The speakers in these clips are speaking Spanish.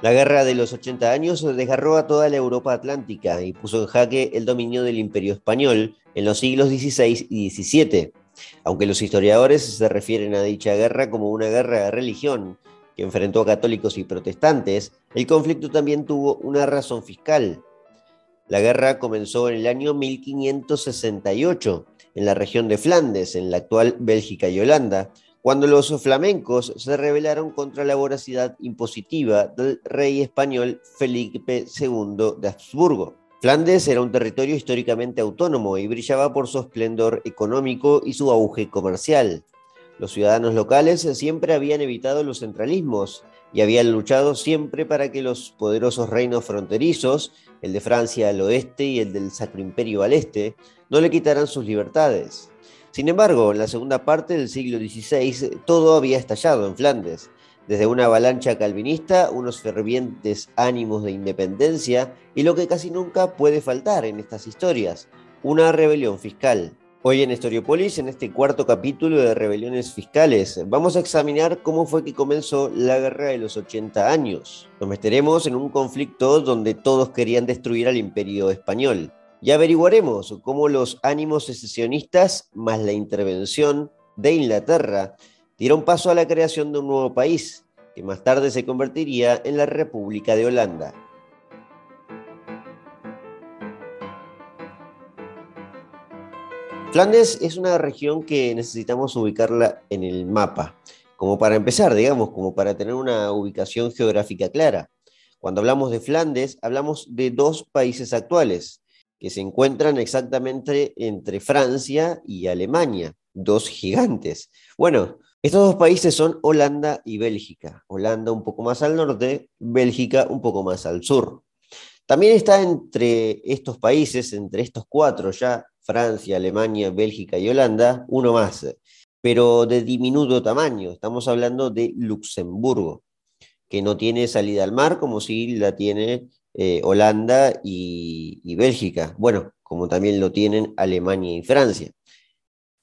La guerra de los 80 años desgarró a toda la Europa atlántica y puso en jaque el dominio del imperio español en los siglos XVI y XVII, aunque los historiadores se refieren a dicha guerra como una guerra de religión que enfrentó a católicos y protestantes, el conflicto también tuvo una razón fiscal. La guerra comenzó en el año 1568 en la región de Flandes, en la actual Bélgica y Holanda, cuando los flamencos se rebelaron contra la voracidad impositiva del rey español Felipe II de Habsburgo. Flandes era un territorio históricamente autónomo y brillaba por su esplendor económico y su auge comercial. Los ciudadanos locales siempre habían evitado los centralismos y habían luchado siempre para que los poderosos reinos fronterizos, el de Francia al oeste y el del Sacro Imperio al este, no le quitaran sus libertades. Sin embargo, en la segunda parte del siglo XVI todo había estallado en Flandes, desde una avalancha calvinista, unos fervientes ánimos de independencia y lo que casi nunca puede faltar en estas historias, una rebelión fiscal. Hoy en Historiopolis, en este cuarto capítulo de rebeliones fiscales, vamos a examinar cómo fue que comenzó la guerra de los 80 años. Nos meteremos en un conflicto donde todos querían destruir al imperio español. Y averiguaremos cómo los ánimos secesionistas más la intervención de Inglaterra dieron paso a la creación de un nuevo país, que más tarde se convertiría en la República de Holanda. Flandes es una región que necesitamos ubicarla en el mapa, como para empezar, digamos, como para tener una ubicación geográfica clara. Cuando hablamos de Flandes, hablamos de dos países actuales, que se encuentran exactamente entre Francia y Alemania, dos gigantes. Bueno, estos dos países son Holanda y Bélgica. Holanda un poco más al norte, Bélgica un poco más al sur. También está entre estos países, entre estos cuatro ya, Francia, Alemania, Bélgica y Holanda, uno más, pero de diminuto tamaño. Estamos hablando de Luxemburgo, que no tiene salida al mar como si la tiene eh, Holanda y, Bélgica, bueno, como también lo tienen Alemania y Francia.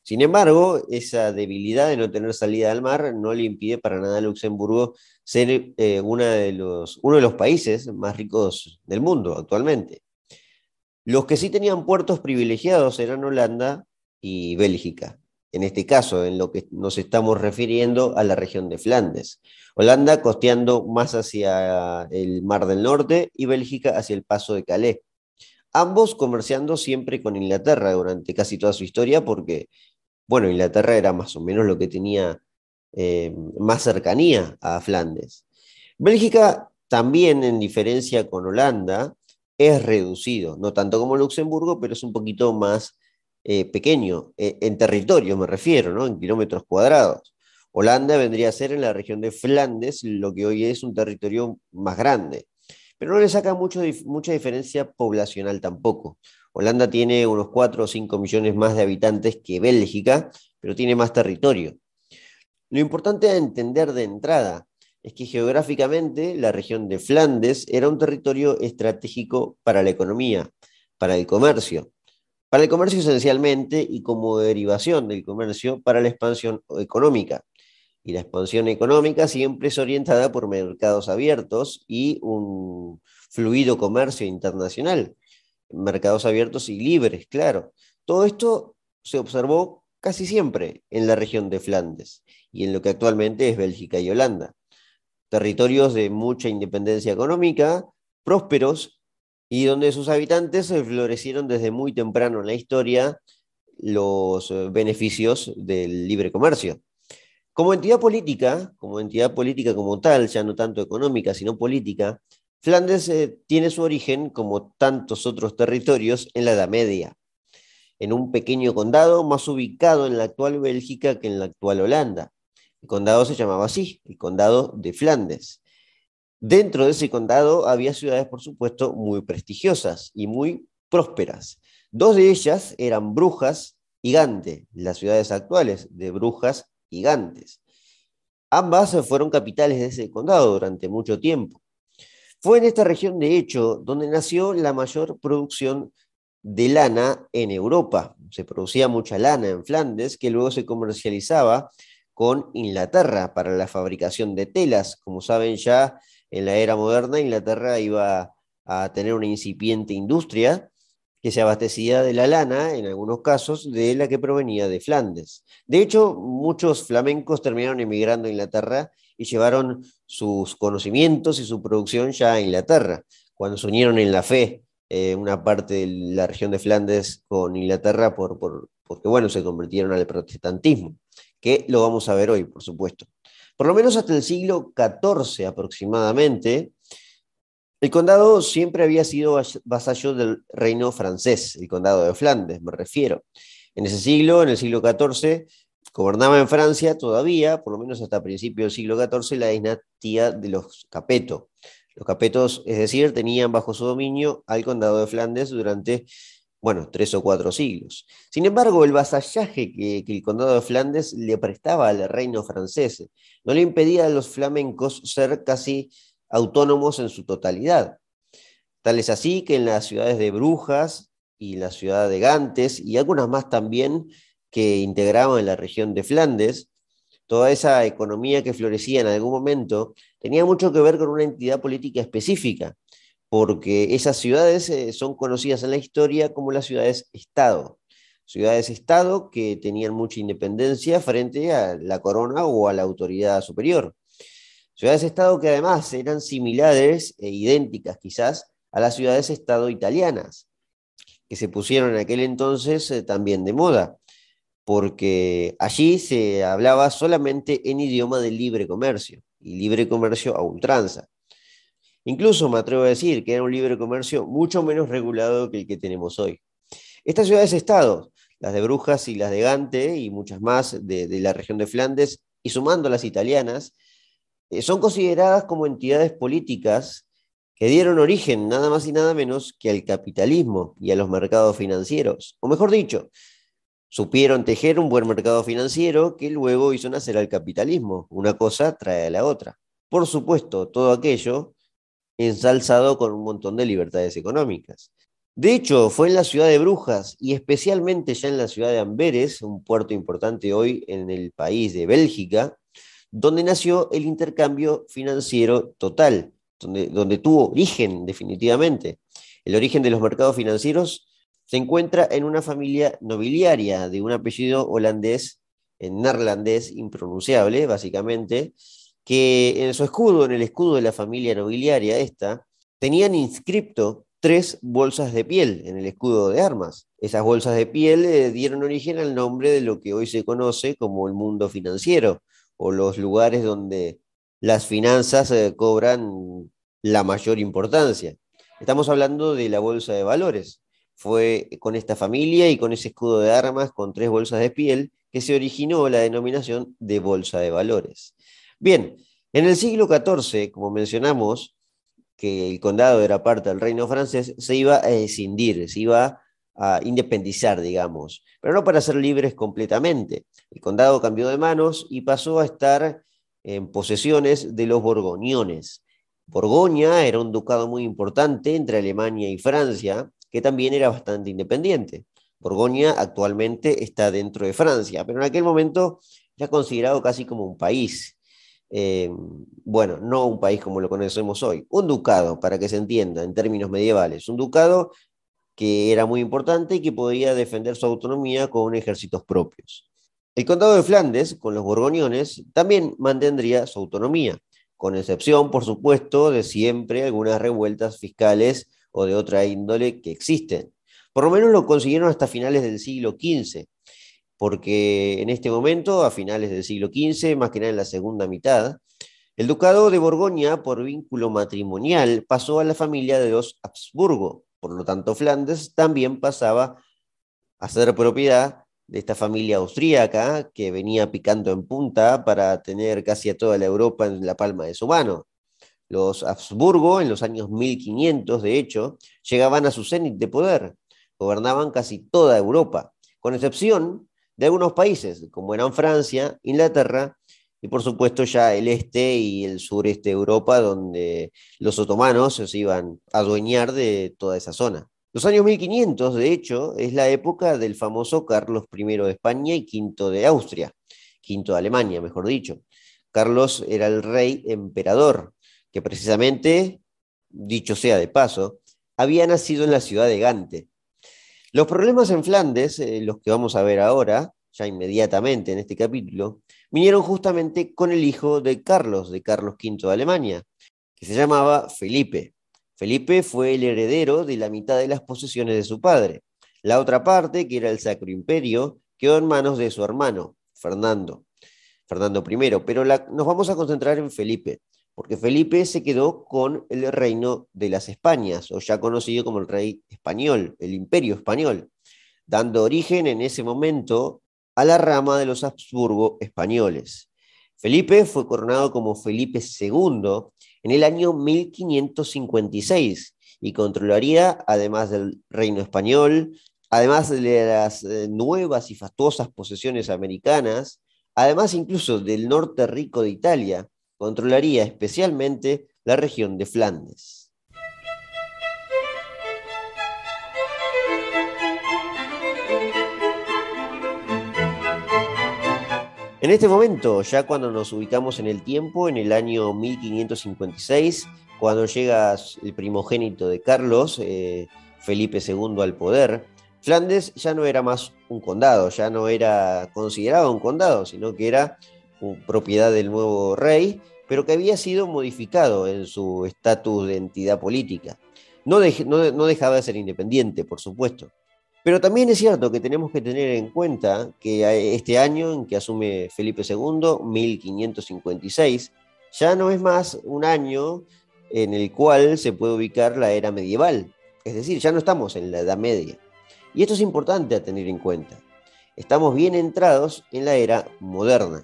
Sin embargo, esa debilidad de no tener salida al mar no le impide para nada a Luxemburgo ser eh, de los, uno de los países más ricos del mundo actualmente. Los que sí tenían puertos privilegiados eran Holanda y Bélgica en este caso, en lo que nos estamos refiriendo a la región de Flandes. Holanda costeando más hacia el Mar del Norte y Bélgica hacia el Paso de Calais. Ambos comerciando siempre con Inglaterra durante casi toda su historia porque, bueno, Inglaterra era más o menos lo que tenía eh, más cercanía a Flandes. Bélgica también, en diferencia con Holanda, es reducido, no tanto como Luxemburgo, pero es un poquito más eh, pequeño, eh, en territorio me refiero, ¿no? en kilómetros cuadrados. Holanda vendría a ser en la región de Flandes, lo que hoy es un territorio más grande. Pero no le saca mucho, mucha diferencia poblacional tampoco. Holanda tiene unos 4 o 5 millones más de habitantes que Bélgica, pero tiene más territorio. Lo importante a entender de entrada es que geográficamente la región de Flandes era un territorio estratégico para la economía, para el comercio, para el comercio esencialmente y como derivación del comercio para la expansión económica. Y la expansión económica siempre es orientada por mercados abiertos y un fluido comercio internacional. Mercados abiertos y libres, claro. Todo esto se observó casi siempre en la región de Flandes y en lo que actualmente es Bélgica y Holanda. Territorios de mucha independencia económica, prósperos y donde sus habitantes florecieron desde muy temprano en la historia los eh, beneficios del libre comercio. Como entidad política, como entidad política como tal, ya no tanto económica, sino política, Flandes eh, tiene su origen, como tantos otros territorios, en la Edad Media, en un pequeño condado más ubicado en la actual Bélgica que en la actual Holanda. El condado se llamaba así, el condado de Flandes. Dentro de ese condado había ciudades, por supuesto, muy prestigiosas y muy prósperas. Dos de ellas eran Brujas y Gante, las ciudades actuales de Brujas y Gantes. Ambas fueron capitales de ese condado durante mucho tiempo. Fue en esta región, de hecho, donde nació la mayor producción de lana en Europa. Se producía mucha lana en Flandes, que luego se comercializaba con Inglaterra para la fabricación de telas. Como saben ya, en la era moderna Inglaterra iba a tener una incipiente industria que se abastecía de la lana, en algunos casos, de la que provenía de Flandes. De hecho, muchos flamencos terminaron emigrando a Inglaterra y llevaron sus conocimientos y su producción ya a Inglaterra, cuando se unieron en la fe eh, una parte de la región de Flandes con Inglaterra por, porque, bueno, se convirtieron al protestantismo, que lo vamos a ver hoy, por supuesto. Por lo menos hasta el siglo XIV aproximadamente, el condado siempre había sido vasallo del reino francés, el condado de Flandes, me refiero. En ese siglo, en el siglo XIV, gobernaba en Francia todavía, por lo menos hasta principios del siglo XIV, la dinastía de los Capeto. Los Capetos, es decir, tenían bajo su dominio al condado de Flandes durante, bueno, tres o cuatro siglos. Sin embargo, el vasallaje que, el condado de Flandes le prestaba al reino francés no le impedía a los flamencos ser casi autónomos en su totalidad. Tal es así que en las ciudades de Brujas y la ciudad de Gantes y algunas más también que integraban la región de Flandes, toda esa economía que florecía en algún momento tenía mucho que ver con una entidad política específica, porque esas ciudades eh, son conocidas en la historia como las ciudades-estado. Ciudades-estado que tenían mucha independencia frente a la corona o a la autoridad superior. Ciudades-estado que además eran similares e idénticas quizás a las ciudades-estado italianas, que se pusieron en aquel entonces eh, también de moda, porque allí se hablaba solamente en idioma de libre comercio, y libre comercio a ultranza. Incluso me atrevo a decir que era un libre comercio mucho menos regulado que el que tenemos hoy. Estas ciudades-estado, las de Brujas y las de Gante y muchas más de, de la región de Flandes, y sumando las italianas, eh, son consideradas como entidades políticas que dieron origen nada más y nada menos que al capitalismo y a los mercados financieros. O mejor dicho, supieron tejer un buen mercado financiero que luego hizo nacer al capitalismo. Una cosa trae a la otra. Por supuesto, todo aquello ensalzado con un montón de libertades económicas. De hecho, fue en la ciudad de Brujas y especialmente ya en la ciudad de Amberes, un puerto importante hoy en el país de Bélgica, donde nació el intercambio financiero total, donde, donde tuvo origen definitivamente. El origen de los mercados financieros se encuentra en una familia nobiliaria de un apellido holandés, en neerlandés impronunciable, básicamente, que en su escudo, en el escudo de la familia nobiliaria esta, tenían inscripto tres bolsas de piel en el escudo de armas. Esas bolsas de piel eh, dieron origen al nombre de lo que hoy se conoce como el mundo financiero, o los lugares donde las finanzas eh, cobran la mayor importancia. Estamos hablando de la bolsa de valores. Fue con esta familia y con ese escudo de armas con tres bolsas de piel que se originó la denominación de bolsa de valores. Bien, en el siglo XIV, como mencionamos, que el condado era parte del reino francés, se iba a escindir, se iba a independizar, digamos, pero no para ser libres completamente. El condado cambió de manos y pasó a estar en posesiones de los borgoñones. Borgoña era un ducado muy importante entre Alemania y Francia, que también era bastante independiente. Borgoña actualmente está dentro de Francia, pero en aquel momento era considerado casi como un país. Eh, bueno, no un país como lo conocemos hoy, un ducado, para que se entienda en términos medievales, un ducado que era muy importante y que podía defender su autonomía con ejércitos propios. El condado de Flandes, con los borgoñones, también mantendría su autonomía, con excepción, por supuesto, de siempre algunas revueltas fiscales o de otra índole que existen. Por lo menos lo consiguieron hasta finales del siglo XV, porque en este momento, a finales del siglo XV, más que nada en la segunda mitad, el ducado de Borgoña, por vínculo matrimonial, pasó a la familia de los Habsburgo, por lo tanto, Flandes también pasaba a ser propiedad de esta familia austríaca que venía picando en punta para tener casi a toda la Europa en la palma de su mano. Los Habsburgo, en los años 1500, de hecho, llegaban a su cenit de poder, gobernaban casi toda Europa, con excepción de algunos países, como eran Francia, Inglaterra y por supuesto ya el este y el sureste de Europa, donde los otomanos se iban a adueñar de toda esa zona. Los años 1500, de hecho, es la época del famoso Carlos I de España y V de Austria, V de Alemania, mejor dicho. Carlos era el rey emperador, que precisamente, dicho sea de paso, había nacido en la ciudad de Gante. Los problemas en Flandes, eh, los que vamos a ver ahora, ya inmediatamente en este capítulo, vinieron justamente con el hijo de Carlos, de Carlos V de Alemania, que se llamaba Felipe. Felipe fue el heredero de la mitad de las posesiones de su padre. La otra parte, que era el Sacro Imperio, quedó en manos de su hermano, Fernando, Fernando I. Pero nos vamos a concentrar en Felipe, porque Felipe se quedó con el reino de las Españas, o ya conocido como el rey español, el imperio español, dando origen en ese momento a la rama de los Habsburgo españoles. Felipe fue coronado como Felipe II en el año 1556 y controlaría, además del reino español, además de las eh, nuevas y fastuosas posesiones americanas, además incluso del norte rico de Italia, controlaría especialmente la región de Flandes. En este momento, ya cuando nos ubicamos en el tiempo, en el año 1556, cuando llega el primogénito de Carlos, eh, Felipe II, al poder, Flandes ya no era más un condado, ya no era considerado un condado, sino que era propiedad del nuevo rey, pero que había sido modificado en su estatus de entidad política. no dejaba de ser independiente, por supuesto. Pero también es cierto que tenemos que tener en cuenta que este año en que asume Felipe II, 1556, ya no es más un año en el cual se puede ubicar la era medieval. Es decir, ya no estamos en la Edad Media. Y esto es importante a tener en cuenta. Estamos bien entrados en la era moderna.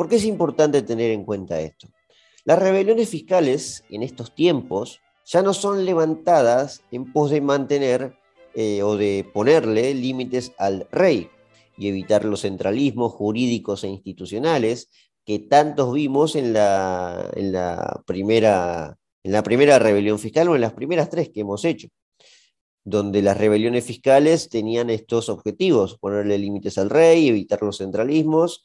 ¿Por qué es importante tener en cuenta esto? Las rebeliones fiscales en estos tiempos ya no son levantadas en pos de mantener eh, o de ponerle límites al rey y evitar los centralismos jurídicos e institucionales que tantos vimos en la, en la, primera, en la primera rebelión fiscal o en las primeras tres que hemos hecho, donde las rebeliones fiscales tenían estos objetivos, ponerle límites al rey, evitar los centralismos,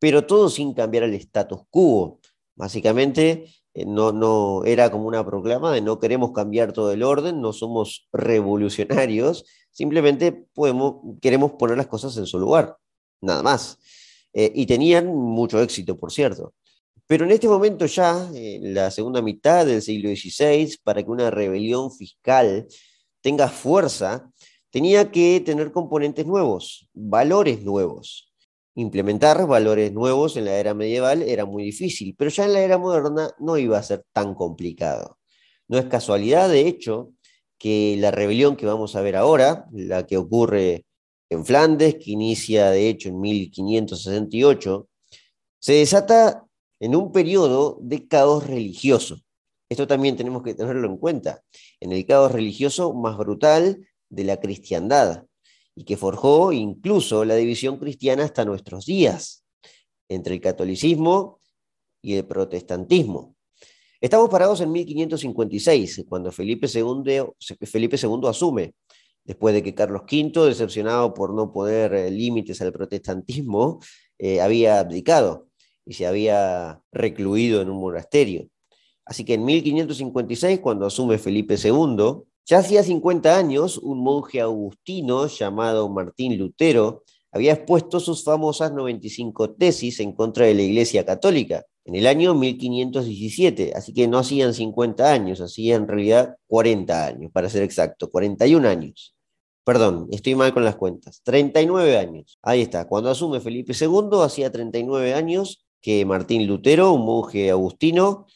pero todo sin cambiar el status quo. Básicamente, eh, no, no era como una proclama de no queremos cambiar todo el orden, no somos revolucionarios, simplemente podemos, queremos poner las cosas en su lugar, nada más. Eh, y tenían mucho éxito, por cierto. Pero en este momento ya, en la segunda mitad del siglo XVI, para que una rebelión fiscal tenga fuerza, tenía que tener componentes nuevos, valores nuevos implementar valores nuevos en la era medieval era muy difícil, pero ya en la era moderna no iba a ser tan complicado. No es casualidad, de hecho, que la rebelión que vamos a ver ahora, la que ocurre en Flandes, que inicia de hecho en 1568, se desata en un periodo de caos religioso. Esto también tenemos que tenerlo en cuenta, en el caos religioso más brutal de la cristiandad y que forjó incluso la división cristiana hasta nuestros días, entre el catolicismo y el protestantismo. Estamos parados en 1556, cuando Felipe II, Felipe II asume, después de que Carlos V, decepcionado por no poner eh, límites al protestantismo, eh, había abdicado y se había recluido en un monasterio. Así que en 1556, cuando asume Felipe II, ya hacía 50 años, un monje agustino llamado Martín Lutero había expuesto sus famosas 95 tesis en contra de la Iglesia Católica en el año 1517, así que no hacían 50 años, hacían en realidad 40 años, para ser exacto, 41 años. Perdón, estoy mal con las cuentas, 39 años. Ahí está, cuando asume Felipe II, hacía 39 años que Martín Lutero, un monje agustino,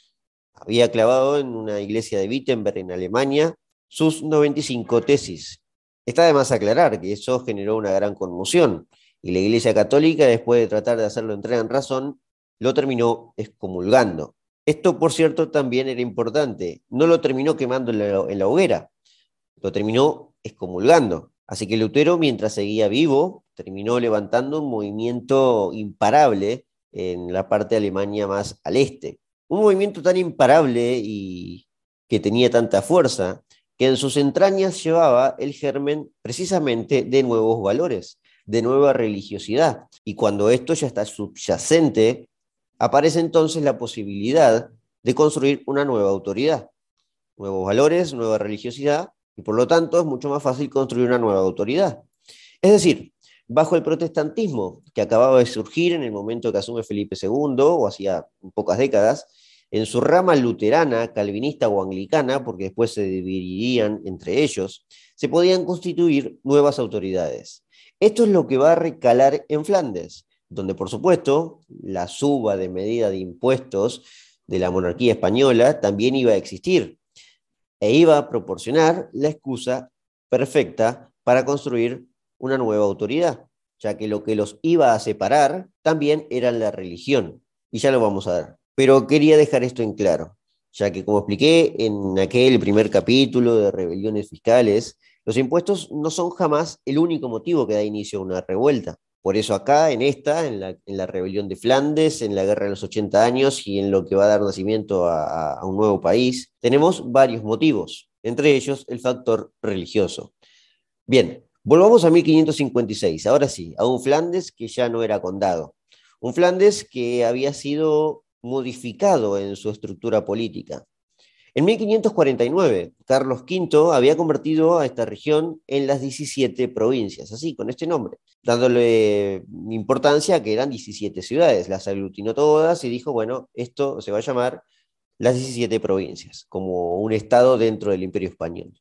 había clavado en una iglesia de Wittenberg en Alemania sus 95 tesis. Está de más aclarar que eso generó una gran conmoción y la Iglesia Católica, después de tratar de hacerlo entrar en razón, lo terminó excomulgando. Esto, por cierto, también era importante. No lo terminó quemando en la, hoguera, lo terminó excomulgando. Así que Lutero, mientras seguía vivo, terminó levantando un movimiento imparable en la parte de Alemania más al este. Un movimiento tan imparable y que tenía tanta fuerza que en sus entrañas llevaba el germen precisamente de nuevos valores, de nueva religiosidad. Y cuando esto ya está subyacente, aparece entonces la posibilidad de construir una nueva autoridad, nuevos valores, nueva religiosidad, y por lo tanto es mucho más fácil construir una nueva autoridad. Es decir, bajo el protestantismo que acababa de surgir en el momento que asume Felipe II, o hacía pocas décadas, en su rama luterana, calvinista o anglicana, porque después se dividirían entre ellos, se podían constituir nuevas autoridades. Esto es lo que va a recalar en Flandes, donde por supuesto la suba de medida de impuestos de la monarquía española también iba a existir e iba a proporcionar la excusa perfecta para construir una nueva autoridad, ya que lo que los iba a separar también era la religión, y ya lo vamos a ver. Pero quería dejar esto en claro, ya que como expliqué en aquel primer capítulo de rebeliones fiscales, los impuestos no son jamás el único motivo que da inicio a una revuelta. Por eso acá, en esta, en la, rebelión de Flandes, en la guerra de los 80 años y en lo que va a dar nacimiento a, a un nuevo país, tenemos varios motivos, entre ellos el factor religioso. Bien, volvamos a 1556, ahora sí, a un Flandes que ya no era condado, un Flandes que había sido modificado en su estructura política. En 1549, Carlos V había convertido a esta región en las 17 provincias, así, con este nombre, dándole importancia a que eran 17 ciudades. Las aglutinó todas y dijo, bueno, esto se va a llamar las 17 provincias, como un estado dentro del imperio español.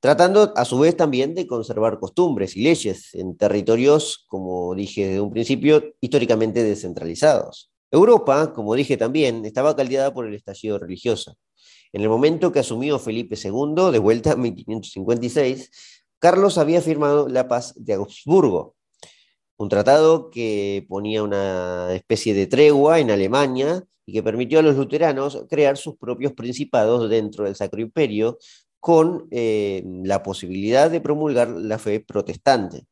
Tratando a su vez también de conservar costumbres y leyes en territorios, como dije desde un principio, históricamente descentralizados. Europa, como dije también, estaba caldeada por el estallido religioso. En el momento que asumió Felipe II, de vuelta en 1556, Carlos había firmado la paz de Augsburgo, un tratado que ponía una especie de tregua en Alemania y que permitió a los luteranos crear sus propios principados dentro del Sacro Imperio con eh, la posibilidad de promulgar la fe protestante.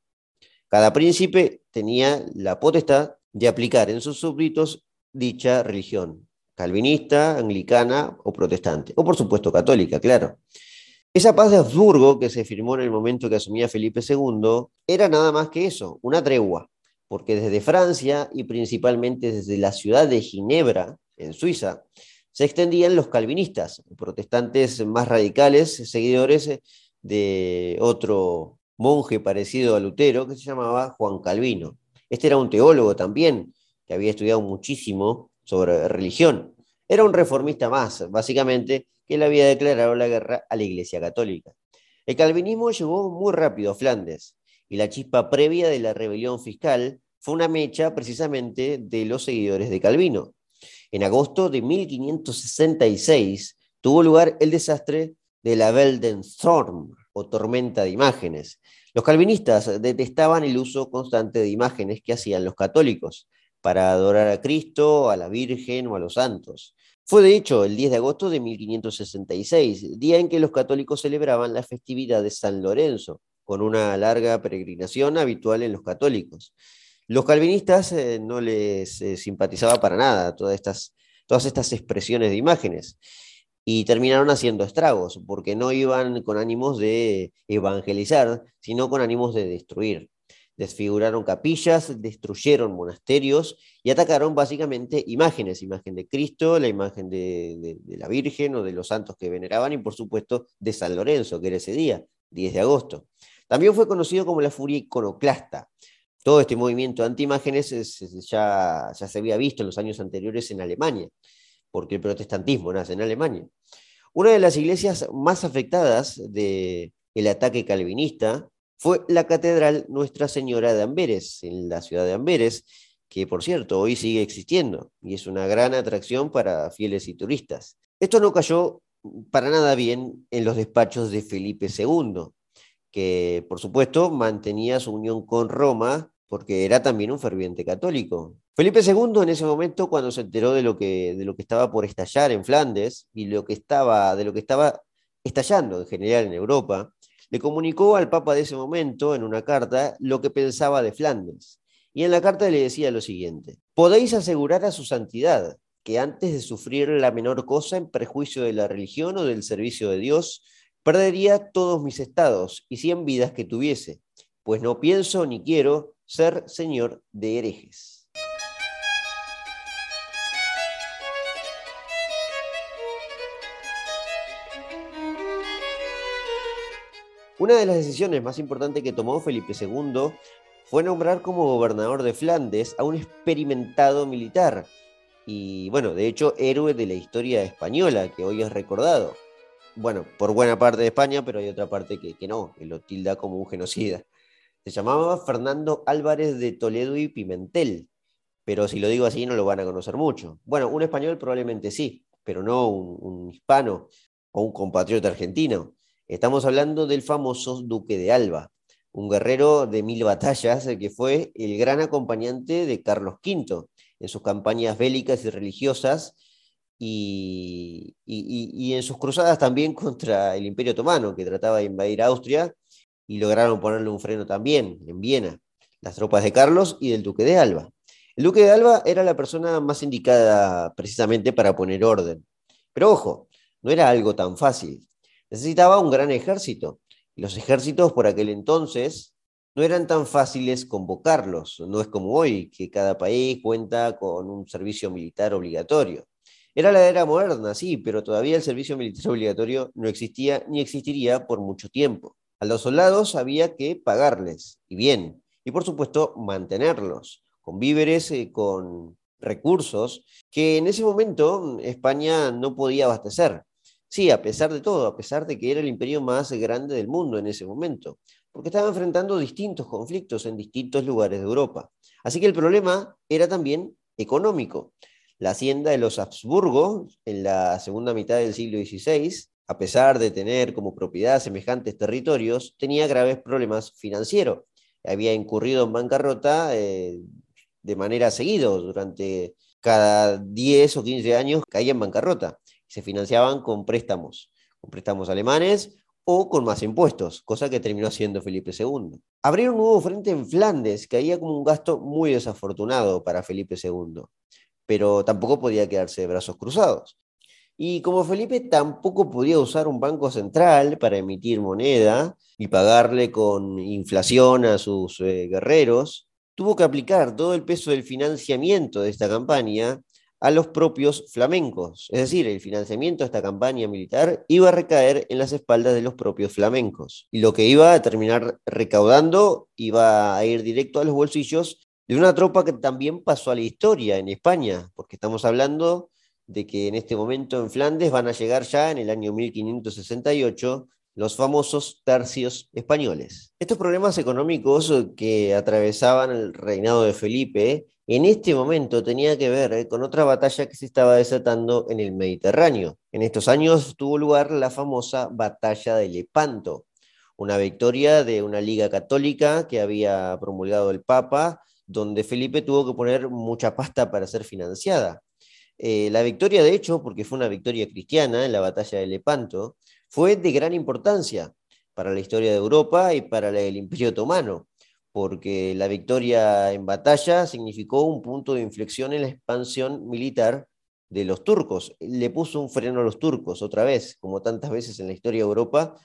Cada príncipe tenía la potestad de aplicar en sus súbditos dicha religión calvinista, anglicana o protestante, o por supuesto católica, claro. Esa paz de Habsburgo que se firmó en el momento que asumía Felipe II era nada más que eso, una tregua, porque desde Francia y principalmente desde la ciudad de Ginebra, en Suiza, se extendían los calvinistas, protestantes más radicales, seguidores de otro monje parecido a Lutero que se llamaba Juan Calvino. Este era un teólogo también, que había estudiado muchísimo sobre religión. Era un reformista más, básicamente, que le había declarado la guerra a la Iglesia Católica. El calvinismo llegó muy rápido a Flandes y la chispa previa de la rebelión fiscal fue una mecha precisamente de los seguidores de Calvino. En agosto de 1566 tuvo lugar el desastre de la Weltenstorm o tormenta de imágenes. Los calvinistas detestaban el uso constante de imágenes que hacían los católicos, para adorar a Cristo, a la Virgen o a los santos. Fue de hecho el 10 de agosto de 1566, día en que los católicos celebraban la festividad de San Lorenzo, con una larga peregrinación habitual en los católicos. Los calvinistas eh, no les eh, simpatizaba para nada todas estas, todas estas expresiones de imágenes y terminaron haciendo estragos, porque no iban con ánimos de evangelizar, sino con ánimos de destruir desfiguraron capillas, destruyeron monasterios y atacaron básicamente imágenes, imagen de Cristo, la imagen de, la Virgen o de los santos que veneraban y por supuesto de San Lorenzo, que era ese día, 10 de agosto. También fue conocido como la furia iconoclasta. Todo este movimiento anti-imágenes ya, ya se había visto en los años anteriores en Alemania, porque el protestantismo nace en Alemania. Una de las iglesias más afectadas del el ataque calvinista fue la Catedral Nuestra Señora de Amberes, en la ciudad de Amberes, que por cierto hoy sigue existiendo y es una gran atracción para fieles y turistas. Esto no cayó para nada bien en los despachos de Felipe II, que por supuesto mantenía su unión con Roma porque era también un ferviente católico. Felipe II en ese momento, cuando se enteró de lo que, de lo que estaba por estallar en Flandes y lo que estaba, de lo que estaba estallando en general en Europa, le comunicó al Papa de ese momento, en una carta, lo que pensaba de Flandes. Y en la carta le decía lo siguiente, podéis asegurar a su santidad que antes de sufrir la menor cosa en perjuicio de la religión o del servicio de Dios, perdería todos mis estados y cien vidas que tuviese, pues no pienso ni quiero ser señor de herejes. Una de las decisiones más importantes que tomó Felipe II fue nombrar como gobernador de Flandes a un experimentado militar y, bueno, de hecho, héroe de la historia española, que hoy es recordado. Bueno, por buena parte de España, pero hay otra parte que, no, que lo tilda como un genocida. Se llamaba Fernando Álvarez de Toledo y Pimentel, pero si lo digo así no lo van a conocer mucho. Bueno, un español probablemente sí, pero no un, hispano o un compatriota argentino. Estamos hablando del famoso Duque de Alba, un guerrero de mil batallas que fue el gran acompañante de Carlos V en sus campañas bélicas y religiosas y, y, en sus cruzadas también contra el Imperio Otomano, que trataba de invadir Austria y lograron ponerle un freno también en Viena, las tropas de Carlos y del Duque de Alba. El duque de Alba era la persona más indicada precisamente para poner orden. Pero ojo, no era algo tan fácil. Necesitaba un gran ejército. Los ejércitos por aquel entonces no eran tan fáciles convocarlos. No es como hoy, que cada país cuenta con un servicio militar obligatorio. Era la era moderna, sí, pero todavía el servicio militar obligatorio no existía ni existiría por mucho tiempo. A los soldados había que pagarles, y bien, y por supuesto mantenerlos con víveres, eh, con recursos que en ese momento España no podía abastecer. Sí, a pesar de todo, a pesar de que era el imperio más grande del mundo en ese momento, porque estaba enfrentando distintos conflictos en distintos lugares de Europa. Así que el problema era también económico. La hacienda de los Habsburgo, en la segunda mitad del siglo XVI, a pesar de tener como propiedad semejantes territorios, tenía graves problemas financieros. Había incurrido en bancarrota eh, de manera seguida, durante cada 10 o 15 años caía en bancarrota. Se financiaban con préstamos, con préstamos alemanes o con más impuestos, cosa que terminó haciendo Felipe II. Abrir un nuevo frente en Flandes caía como un gasto muy desafortunado para Felipe II, pero tampoco podía quedarse de brazos cruzados. Y como Felipe tampoco podía usar un banco central para emitir moneda y pagarle con inflación a sus eh, guerreros, tuvo que aplicar todo el peso del financiamiento de esta campaña a los propios flamencos. Es decir, el financiamiento de esta campaña militar iba a recaer en las espaldas de los propios flamencos. Y lo que iba a terminar recaudando iba a ir directo a los bolsillos de una tropa que también pasó a la historia en España, porque estamos hablando de que en este momento en Flandes van a llegar ya en el año 1568 los famosos tercios españoles. Estos problemas económicos que atravesaban el reinado de Felipe en este momento tenía que ver eh, con otra batalla que se estaba desatando en el Mediterráneo. En estos años tuvo lugar la famosa batalla de Lepanto, una victoria de una liga católica que había promulgado el Papa, donde Felipe tuvo que poner mucha pasta para ser financiada. Eh, la victoria, de hecho, porque fue una victoria cristiana en la batalla de Lepanto, fue de gran importancia para la historia de Europa y para el Imperio Otomano, porque la victoria en batalla significó un punto de inflexión en la expansión militar de los turcos. Le puso un freno a los turcos otra vez, como tantas veces en la historia de Europa.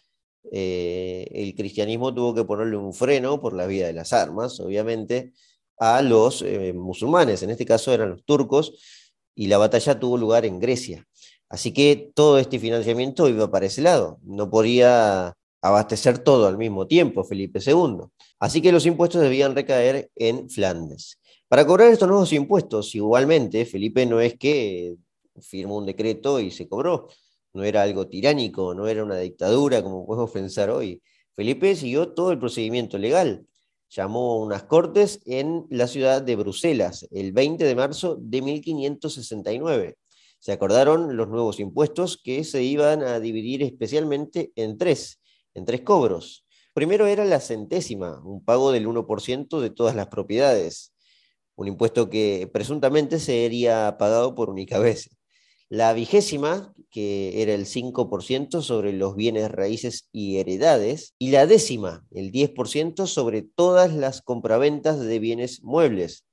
Eh, el cristianismo tuvo que ponerle un freno por la vía de las armas, obviamente, a los eh, musulmanes, en este caso eran los turcos, y la batalla tuvo lugar en Grecia. Así que todo este financiamiento iba para ese lado. No podía abastecer todo al mismo tiempo Felipe II. Así que los impuestos debían recaer en Flandes. Para cobrar estos nuevos impuestos, igualmente, Felipe no es que firmó un decreto y se cobró. No era algo tiránico, no era una dictadura como podemos pensar hoy. Felipe siguió todo el procedimiento legal. Llamó unas cortes en la ciudad de Bruselas el 20 de marzo de 1569 se acordaron los nuevos impuestos que se iban a dividir especialmente en tres, en tres cobros. Primero era la centésima, un pago del 1% de todas las propiedades, un impuesto que presuntamente sería pagado por única vez. La vigésima, que era el 5% sobre los bienes raíces y heredades, y la décima, el 10% sobre todas las compraventas de bienes muebles,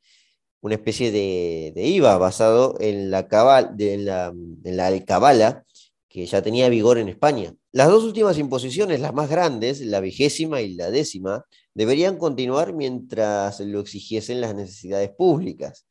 una especie de, IVA basado en la, cabal, de la, en la alcabala que ya tenía vigor en España. Las dos últimas imposiciones, las más grandes, la vigésima y la décima, deberían continuar mientras lo exigiesen las necesidades públicas.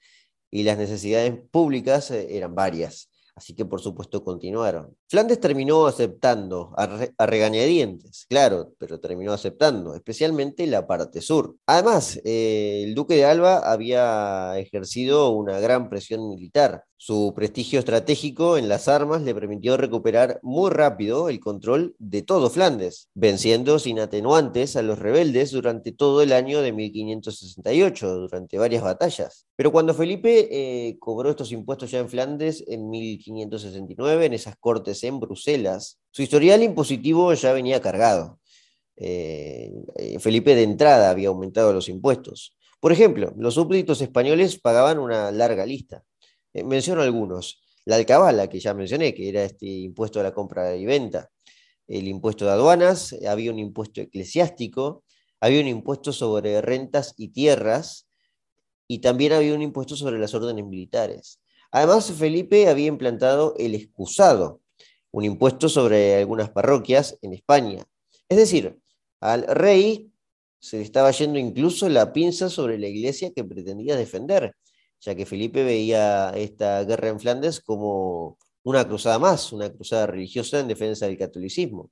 Y las necesidades públicas eh, eran varias. así que por supuesto continuaron. Flandes terminó aceptando, a, regañadientes, claro, pero terminó aceptando, especialmente la parte sur. Además, eh, el duque de Alba había ejercido una gran presión militar. Su prestigio estratégico en las armas le permitió recuperar muy rápido el control de todo Flandes, venciendo sin atenuantes a los rebeldes durante todo el año de 1568, durante varias batallas. Pero cuando Felipe eh, cobró estos impuestos ya en Flandes en 1569, en esas cortes en Bruselas, su historial impositivo ya venía cargado. Eh, eh, Felipe de entrada había aumentado los impuestos. Por ejemplo, los súbditos españoles pagaban una larga lista. Menciono algunos. La alcabala, que ya mencioné, que era este impuesto a la compra y venta. El impuesto de aduanas, había un impuesto eclesiástico, había un impuesto sobre rentas y tierras, y también había un impuesto sobre las órdenes militares. Además, Felipe había implantado el excusado, un impuesto sobre algunas parroquias en España. Es decir, al rey se le estaba yendo incluso la pinza sobre la iglesia que pretendía defender, ya que Felipe veía esta guerra en Flandes como una cruzada más, una cruzada religiosa en defensa del catolicismo.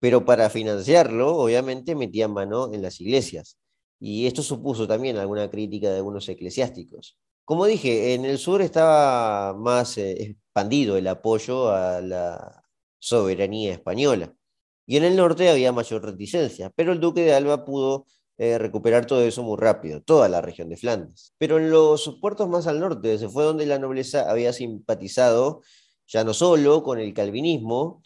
Pero para financiarlo, obviamente, metía mano en las iglesias y esto supuso también alguna crítica de algunos eclesiásticos. Como dije, en el sur estaba más eh, expandido el apoyo a la soberanía española y en el norte había mayor reticencia, pero el duque de Alba pudo eh, recuperar todo eso muy rápido, toda la región de Flandes. Pero en los puertos más al norte se fue donde la nobleza había simpatizado ya no solo con el calvinismo,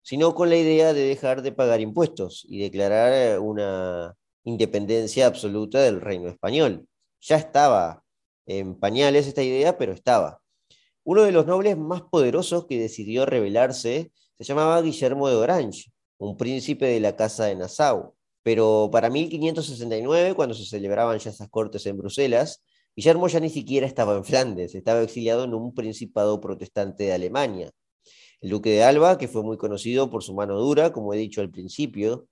sino con la idea de dejar de pagar impuestos y declarar eh, una independencia absoluta del reino español. Ya estaba en pañales esta idea, pero estaba. Uno de los nobles más poderosos que decidió rebelarse se llamaba Guillermo de Orange, un príncipe de la Casa de Nassau. Pero para 1569, cuando se celebraban ya esas cortes en Bruselas, Guillermo ya ni siquiera estaba en Flandes, estaba exiliado en un principado protestante de Alemania. El duque de Alba, que fue muy conocido por su mano dura, como he dicho al principio,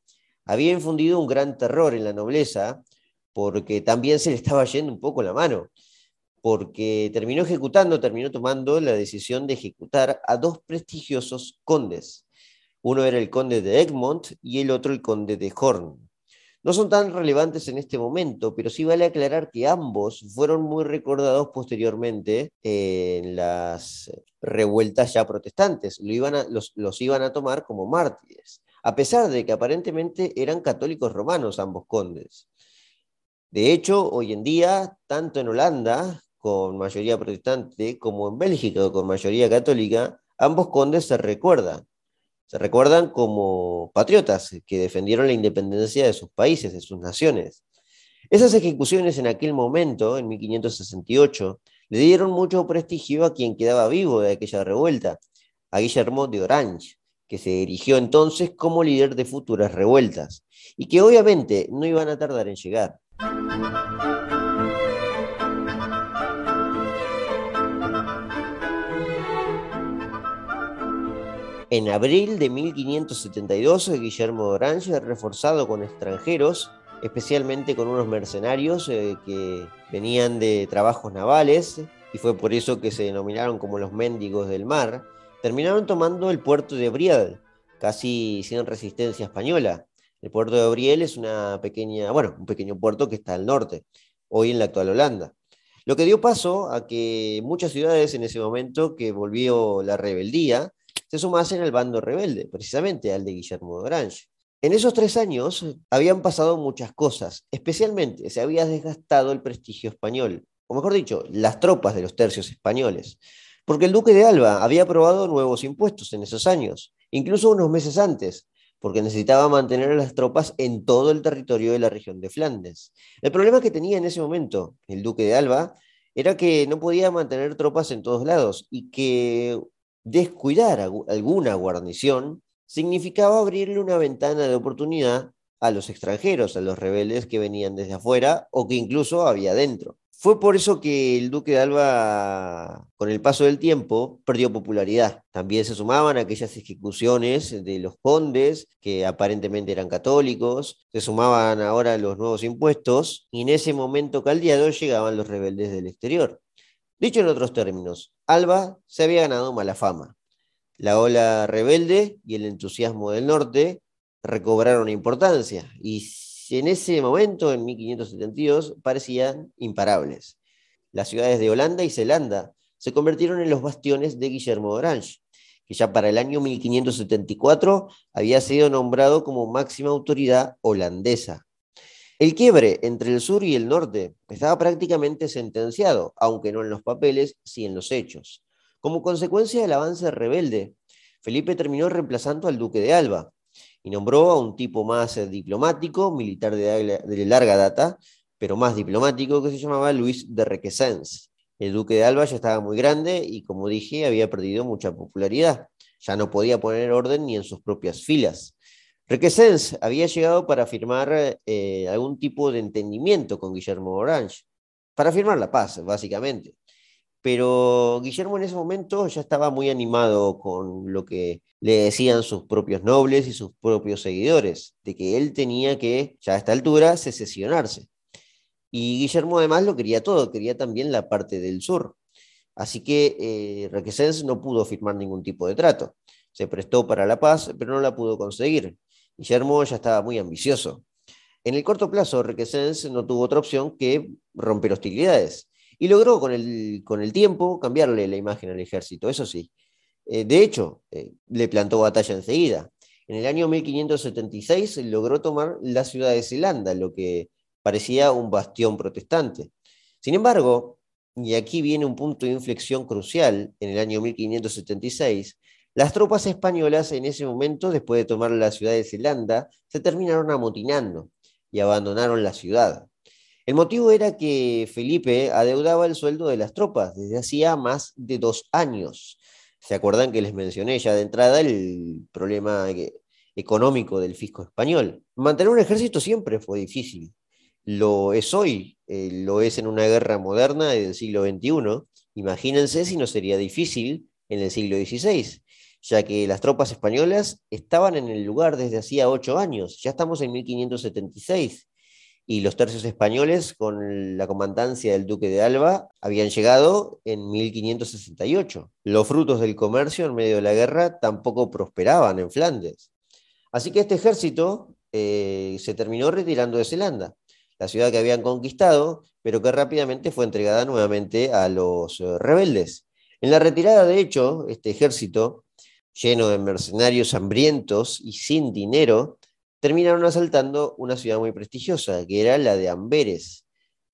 había infundido un gran terror en la nobleza, porque también se le estaba yendo un poco la mano, porque terminó ejecutando, terminó tomando la decisión de ejecutar a dos prestigiosos condes. Uno era el conde de Egmont y el otro el conde de Horn. No son tan relevantes en este momento, pero sí vale aclarar que ambos fueron muy recordados posteriormente en las revueltas ya protestantes. los, los iban a tomar como mártires a pesar de que aparentemente eran católicos romanos ambos condes. De hecho, hoy en día, tanto en Holanda, con mayoría protestante, como en Bélgica, con mayoría católica, ambos condes se recuerdan. Se recuerdan como patriotas que defendieron la independencia de sus países, de sus naciones. Esas ejecuciones en aquel momento, en 1568, le dieron mucho prestigio a quien quedaba vivo de aquella revuelta, a Guillermo de Orange, que se erigió entonces como líder de futuras revueltas, y que obviamente no iban a tardar en llegar. En abril de 1572, Guillermo de Orange, reforzado con extranjeros, especialmente con unos mercenarios eh, que venían de trabajos navales, y fue por eso que se denominaron como los mendigos del mar, terminaron tomando el puerto de Briel, casi sin resistencia española. El puerto de Briel es una pequeña, bueno, un pequeño puerto que está al norte, hoy en la actual Holanda. Lo que dio paso a que muchas ciudades en ese momento que volvió la rebeldía se sumasen al bando rebelde, precisamente al de Guillermo de Orange. En esos tres años habían pasado muchas cosas, especialmente se había desgastado el prestigio español, o mejor dicho, las tropas de los tercios españoles porque el duque de Alba había aprobado nuevos impuestos en esos años, incluso unos meses antes, porque necesitaba mantener a las tropas en todo el territorio de la región de Flandes. El problema que tenía en ese momento el duque de Alba era que no podía mantener tropas en todos lados y que descuidar alguna guarnición significaba abrirle una ventana de oportunidad a los extranjeros, a los rebeldes que venían desde afuera o que incluso había dentro. Fue por eso que el duque de Alba, con el paso del tiempo, perdió popularidad. También se sumaban aquellas ejecuciones de los condes, que aparentemente eran católicos, se sumaban ahora los nuevos impuestos, y en ese momento caldeado llegaban los rebeldes del exterior. Dicho en otros términos, Alba se había ganado mala fama. La ola rebelde y el entusiasmo del norte recobraron importancia y en ese momento, en 1572, parecían imparables. Las ciudades de Holanda y Zelanda se convirtieron en los bastiones de Guillermo de Orange, que ya para el año 1574 había sido nombrado como máxima autoridad holandesa. El quiebre entre el sur y el norte estaba prácticamente sentenciado, aunque no en los papeles, sí en los hechos. Como consecuencia del avance rebelde, Felipe terminó reemplazando al duque de Alba y nombró a un tipo más eh, diplomático, militar de, larga data, pero más diplomático, que se llamaba Luis de Requesens. El duque de Alba ya estaba muy grande y, como dije, había perdido mucha popularidad. Ya no podía poner orden ni en sus propias filas. Requesens había llegado para firmar eh, algún tipo de entendimiento con Guillermo Orange, para firmar la paz, básicamente. Pero Guillermo en ese momento ya estaba muy animado con lo que le decían sus propios nobles y sus propios seguidores, de que él tenía que, ya a esta altura, secesionarse. Y Guillermo además lo quería todo, quería también la parte del sur. Así que eh, Requesens no pudo firmar ningún tipo de trato. Se prestó para la paz, pero no la pudo conseguir. Guillermo ya estaba muy ambicioso. En el corto plazo, Requesens no tuvo otra opción que romper hostilidades y logró con el, con el tiempo cambiarle la imagen al ejército, eso sí. Eh, de hecho, eh, le plantó batalla enseguida. En el año 1576 logró tomar la ciudad de Zelanda, lo que parecía un bastión protestante. Sin embargo, y aquí viene un punto de inflexión crucial, en el año 1576, las tropas españolas en ese momento, después de tomar la ciudad de Zelanda, se terminaron amotinando y abandonaron la ciudad. El motivo era que Felipe adeudaba el sueldo de las tropas desde hacía más de dos años. ¿Se acuerdan que les mencioné ya de entrada el problema económico del fisco español? Mantener un ejército siempre fue difícil. Lo es hoy, eh, lo es en una guerra moderna del siglo XXI. Imagínense si no sería difícil en el siglo XVI ya que las tropas españolas estaban en el lugar desde hacía ocho años, ya estamos en 1576, y los tercios españoles, con la comandancia del duque de Alba, habían llegado en 1568. Los frutos del comercio en medio de la guerra tampoco prosperaban en Flandes. Así que este ejército eh, se terminó retirando de Zelanda, la ciudad que habían conquistado, pero que rápidamente fue entregada nuevamente a los eh, rebeldes. En la retirada, de hecho, este ejército lleno de mercenarios hambrientos y sin dinero, terminaron asaltando una ciudad muy prestigiosa, que era la de Amberes,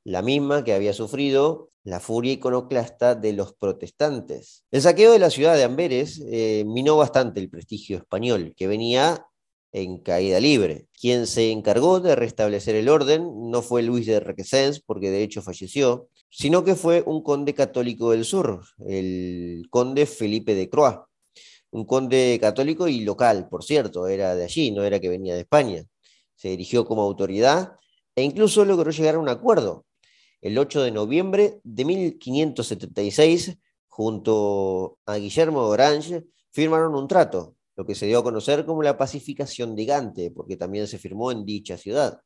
la misma que había sufrido la furia iconoclasta de los protestantes. El saqueo de la ciudad de Amberes eh, minó bastante el prestigio español, que venía en caída libre. Quien se encargó de restablecer el orden no fue Luis de Requesens, porque de hecho falleció, sino que fue un conde católico del sur, el conde Felipe de Croix, un conde católico y local, por cierto, era de allí, no era que venía de España. Se dirigió como autoridad e incluso logró llegar a un acuerdo. El 8 de noviembre de 1576, junto a Guillermo de Orange, firmaron un trato, lo que se dio a conocer como la pacificación de Gante, porque también se firmó en dicha ciudad.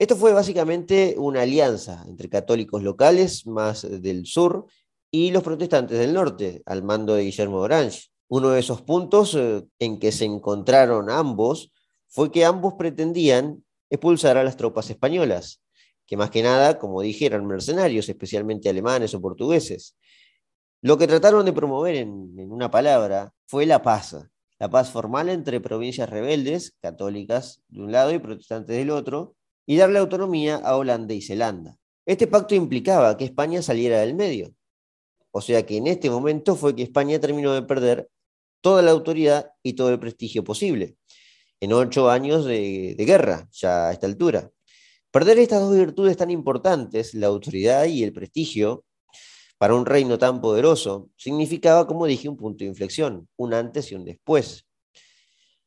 Esto fue básicamente una alianza entre católicos locales, más del sur, y los protestantes del norte, al mando de Guillermo de Orange. Uno de esos puntos eh, en que se encontraron ambos fue que ambos pretendían expulsar a las tropas españolas, que más que nada, como dije, eran mercenarios, especialmente alemanes o portugueses. Lo que trataron de promover en, en una palabra fue la paz, la paz formal entre provincias rebeldes, católicas de un lado y protestantes del otro, y darle autonomía a Holanda y Zelanda. Este pacto implicaba que España saliera del medio. O sea que en este momento fue que España terminó de perder toda la autoridad y todo el prestigio posible, en ocho años de, guerra, ya a esta altura. Perder estas dos virtudes tan importantes, la autoridad y el prestigio, para un reino tan poderoso, significaba, como dije, un punto de inflexión, un antes y un después.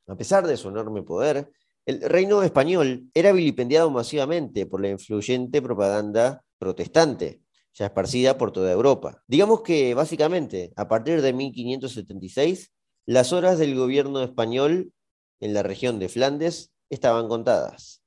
A pesar de su enorme poder, el reino español era vilipendiado masivamente por la influyente propaganda protestante, ya esparcida por toda Europa. Digamos que, básicamente, a partir de 1576, las horas del gobierno español en la región de Flandes estaban contadas.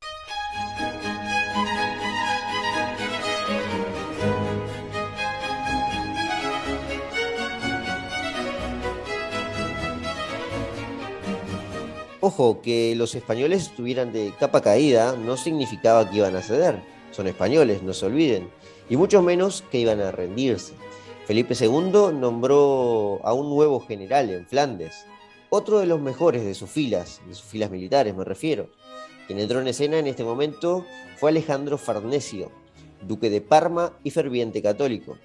Ojo, que los españoles estuvieran de capa caída no significaba que iban a ceder. Son españoles, no se olviden. Y mucho menos que iban a rendirse. Felipe II nombró a un nuevo general en Flandes, otro de los mejores de sus filas, de sus filas militares me refiero. Quien entró en escena en este momento fue Alejandro Farnesio, duque de Parma y ferviente católico.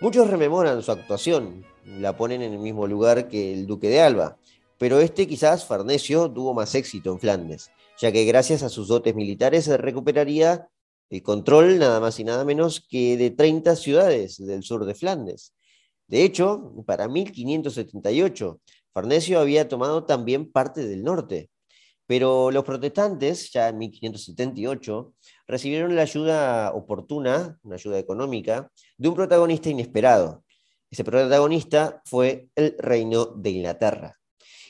Muchos rememoran su actuación, la ponen en el mismo lugar que el duque de Alba, pero este quizás Farnesio tuvo más éxito en Flandes, ya que gracias a sus dotes militares se recuperaría el control nada más y nada menos que de 30 ciudades del sur de Flandes. De hecho, para 1578, Farnesio había tomado también parte del norte, pero los protestantes, ya en 1578, recibieron la ayuda oportuna, una ayuda económica, de un protagonista inesperado. Ese protagonista fue el reino de Inglaterra.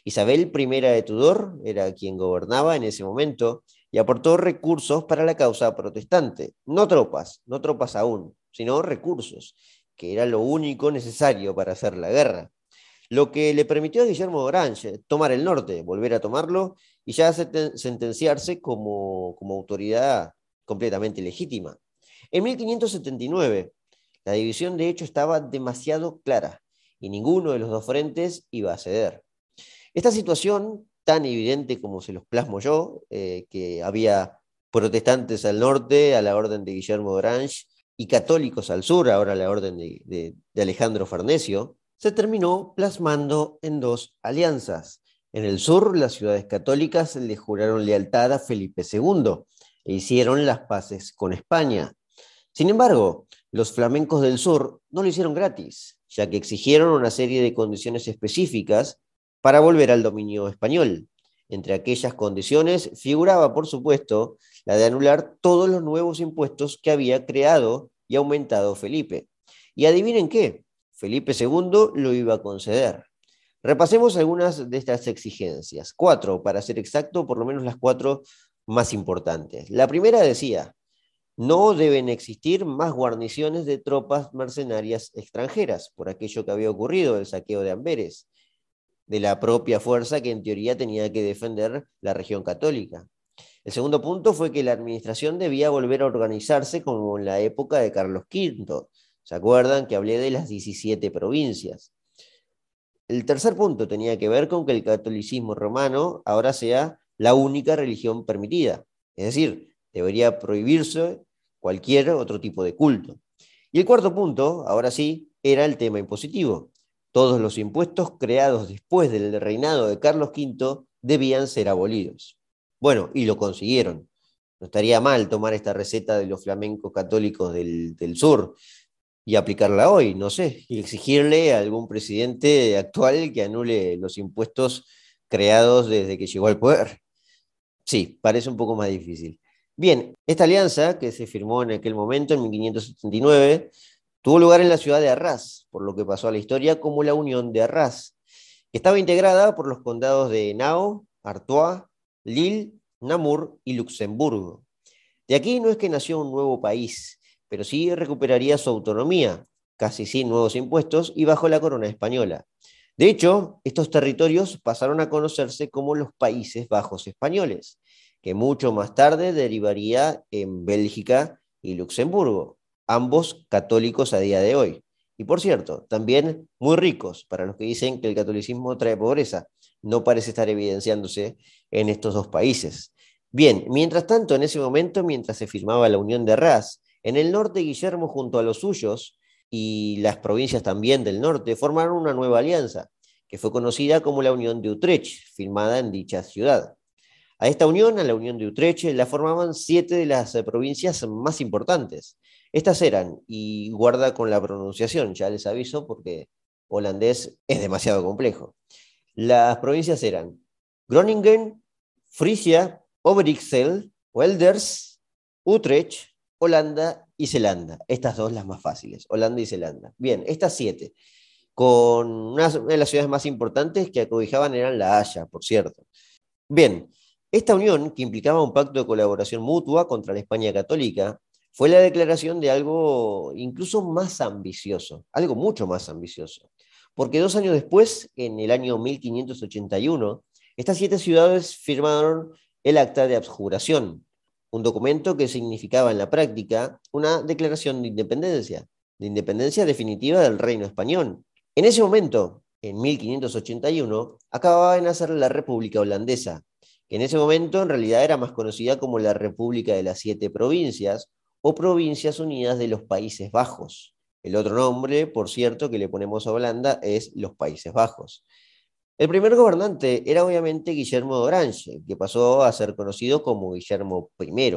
Isabel I de Tudor era quien gobernaba en ese momento y aportó recursos para la causa protestante. No tropas, no tropas aún, sino recursos, que era lo único necesario para hacer la guerra. Lo que le permitió a Guillermo Orange tomar el norte, volver a tomarlo y ya sentenciarse como, como autoridad completamente legítima. En 1579, la división de hecho estaba demasiado clara y ninguno de los dos frentes iba a ceder. Esta situación tan evidente como se los plasmo yo, eh, que había protestantes al norte, a la orden de Guillermo de Orange, y católicos al sur, ahora a la orden de, Alejandro Farnesio, se terminó plasmando en dos alianzas. En el sur, las ciudades católicas le juraron lealtad a Felipe II e hicieron las paces con España. Sin embargo, los flamencos del sur no lo hicieron gratis, ya que exigieron una serie de condiciones específicas para volver al dominio español. Entre aquellas condiciones figuraba, por supuesto, la de anular todos los nuevos impuestos que había creado y aumentado Felipe. Y adivinen qué, Felipe II lo iba a conceder. Repasemos algunas de estas exigencias, cuatro, para ser exacto, por lo menos las cuatro más importantes. La primera decía, no deben existir más guarniciones de tropas mercenarias extranjeras, por aquello que había ocurrido, el saqueo de Amberes de la propia fuerza que en teoría tenía que defender la región católica. El segundo punto fue que la administración debía volver a organizarse como en la época de Carlos V. ¿Se acuerdan que hablé de las 17 provincias? El tercer punto tenía que ver con que el catolicismo romano ahora sea la única religión permitida. Es decir, debería prohibirse cualquier otro tipo de culto. Y el cuarto punto, ahora sí, era el tema impositivo. Todos los impuestos creados después del reinado de Carlos V debían ser abolidos. Bueno, y lo consiguieron. No estaría mal tomar esta receta de los flamencos católicos del, sur y aplicarla hoy, no sé, y exigirle a algún presidente actual que anule los impuestos creados desde que llegó al poder. Sí, parece un poco más difícil. Bien, esta alianza que se firmó en aquel momento, en 1579, Tuvo lugar en la ciudad de Arras, por lo que pasó a la historia como la Unión de Arras, que estaba integrada por los condados de Nao, Artois, Lille, Namur y Luxemburgo. De aquí no es que nació un nuevo país, pero sí recuperaría su autonomía, casi sin nuevos impuestos y bajo la corona española. De hecho, estos territorios pasaron a conocerse como los Países Bajos Españoles, que mucho más tarde derivaría en Bélgica y Luxemburgo ambos católicos a día de hoy. Y por cierto, también muy ricos para los que dicen que el catolicismo trae pobreza. No parece estar evidenciándose en estos dos países. Bien, mientras tanto, en ese momento, mientras se firmaba la Unión de Ras, en el norte Guillermo junto a los suyos y las provincias también del norte formaron una nueva alianza, que fue conocida como la Unión de Utrecht, firmada en dicha ciudad. A esta unión, a la Unión de Utrecht, la formaban siete de las provincias más importantes, estas eran, y guarda con la pronunciación, ya les aviso porque holandés es demasiado complejo. Las provincias eran Groningen, Frisia, Overijssel, Welders, Utrecht, Holanda y Zelanda. Estas dos las más fáciles, Holanda y Zelanda. Bien, estas siete, con una de las ciudades más importantes que acobijaban eran La Haya, por cierto. Bien, esta unión, que implicaba un pacto de colaboración mutua contra la España católica, fue la declaración de algo incluso más ambicioso, algo mucho más ambicioso. Porque dos años después, en el año 1581, Estas siete ciudades firmaron el Acta de Abjuración, un documento que significaba en la práctica una declaración de independencia, de independencia definitiva del reino español. En ese momento, en 1581, acababa de nacer la República Holandesa, que en ese momento en realidad era más conocida como la República de las Siete Provincias o Provincias Unidas de los Países Bajos. El otro nombre, por cierto, que le ponemos a Holanda es los Países Bajos. El primer gobernante era obviamente Guillermo de Orange, que pasó a ser conocido como Guillermo I.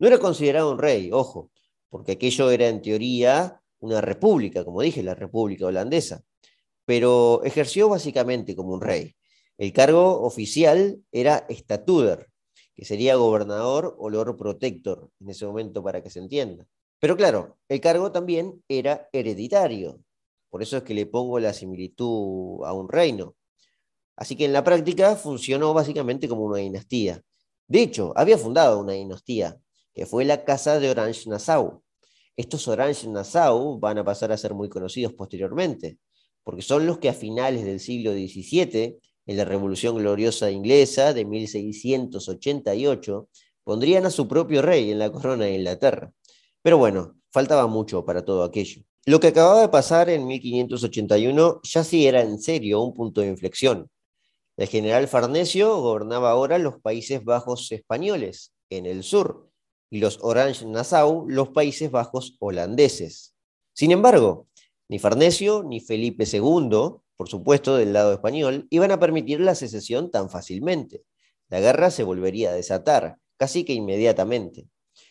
No era considerado un rey, ojo, porque aquello era en teoría una república, como dije, la República Holandesa, pero ejerció básicamente como un rey. El cargo oficial era estatuder, que sería gobernador o lord protector en ese momento para que se entienda. Pero claro, el cargo también era hereditario, por eso es que le pongo la similitud a un reino. Así que en la práctica funcionó básicamente como una dinastía. De hecho, había fundado una dinastía, que fue la Casa de Orange-Nassau. Estos Orange-Nassau van a pasar a ser muy conocidos posteriormente, porque son los que a finales del siglo XVII, en la Revolución Gloriosa Inglesa de 1688, pondrían a su propio rey en la corona de Inglaterra. Pero bueno, faltaba mucho para todo aquello. Lo que acababa de pasar en 1581 ya sí era en serio un punto de inflexión. El general Farnesio gobernaba ahora los Países Bajos españoles, en el sur, y los Orange-Nassau los Países Bajos holandeses. Sin embargo, ni Farnesio ni Felipe II, por supuesto del lado español, iban a permitir la secesión tan fácilmente. La guerra se volvería a desatar, casi que inmediatamente.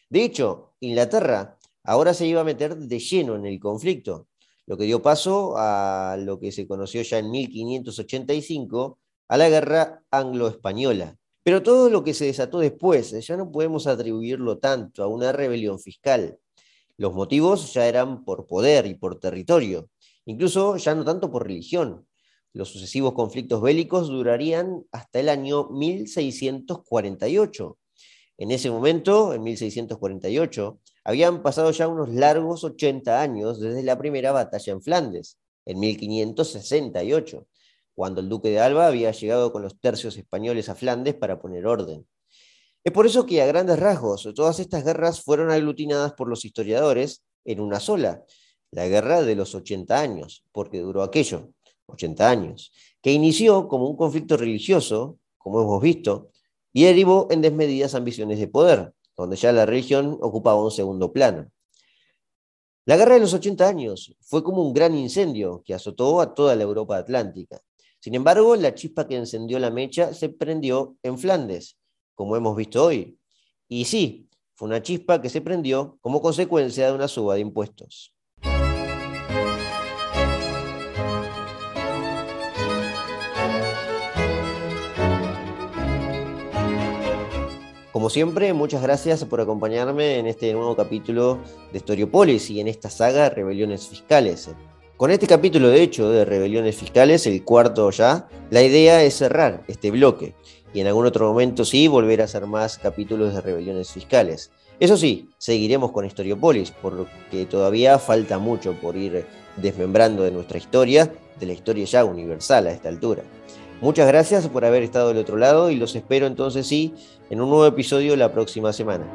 De hecho, Inglaterra ahora se iba a meter de lleno en el conflicto, lo que dio paso a lo que se conoció ya en 1585 a la guerra anglo-española. Pero todo lo que se desató después ya no podemos atribuirlo tanto a una rebelión fiscal. Los motivos ya eran por poder y por territorio, incluso ya no tanto por religión. Los sucesivos conflictos bélicos durarían hasta el año 1648. En ese momento, en 1648, habían pasado ya unos largos 80 años desde la primera batalla en Flandes, en 1568 cuando el duque de Alba había llegado con los tercios españoles a Flandes para poner orden. Es por eso que a grandes rasgos todas estas guerras fueron aglutinadas por los historiadores en una sola, la guerra de los 80 años, porque duró aquello, 80 años, que inició como un conflicto religioso, como hemos visto, y derivó en desmedidas ambiciones de poder, donde ya la religión ocupaba un segundo plano. La guerra de los 80 años fue como un gran incendio que azotó a toda la Europa atlántica. Sin embargo, la chispa que encendió la mecha se prendió en Flandes, como hemos visto hoy. Y sí, fue una chispa que se prendió como consecuencia de una suba de impuestos. Como siempre, muchas gracias por acompañarme en este nuevo capítulo de Storiopolis y en esta saga Rebeliones Fiscales. Con este capítulo, de hecho, de rebeliones fiscales, el cuarto ya, la idea es cerrar este bloque y en algún otro momento sí volver a hacer más capítulos de rebeliones fiscales. Eso sí, seguiremos con Historiopolis, porque todavía falta mucho por ir desmembrando de nuestra historia, de la historia ya universal a esta altura. Muchas gracias por haber estado del otro lado y los espero entonces sí en un nuevo episodio la próxima semana.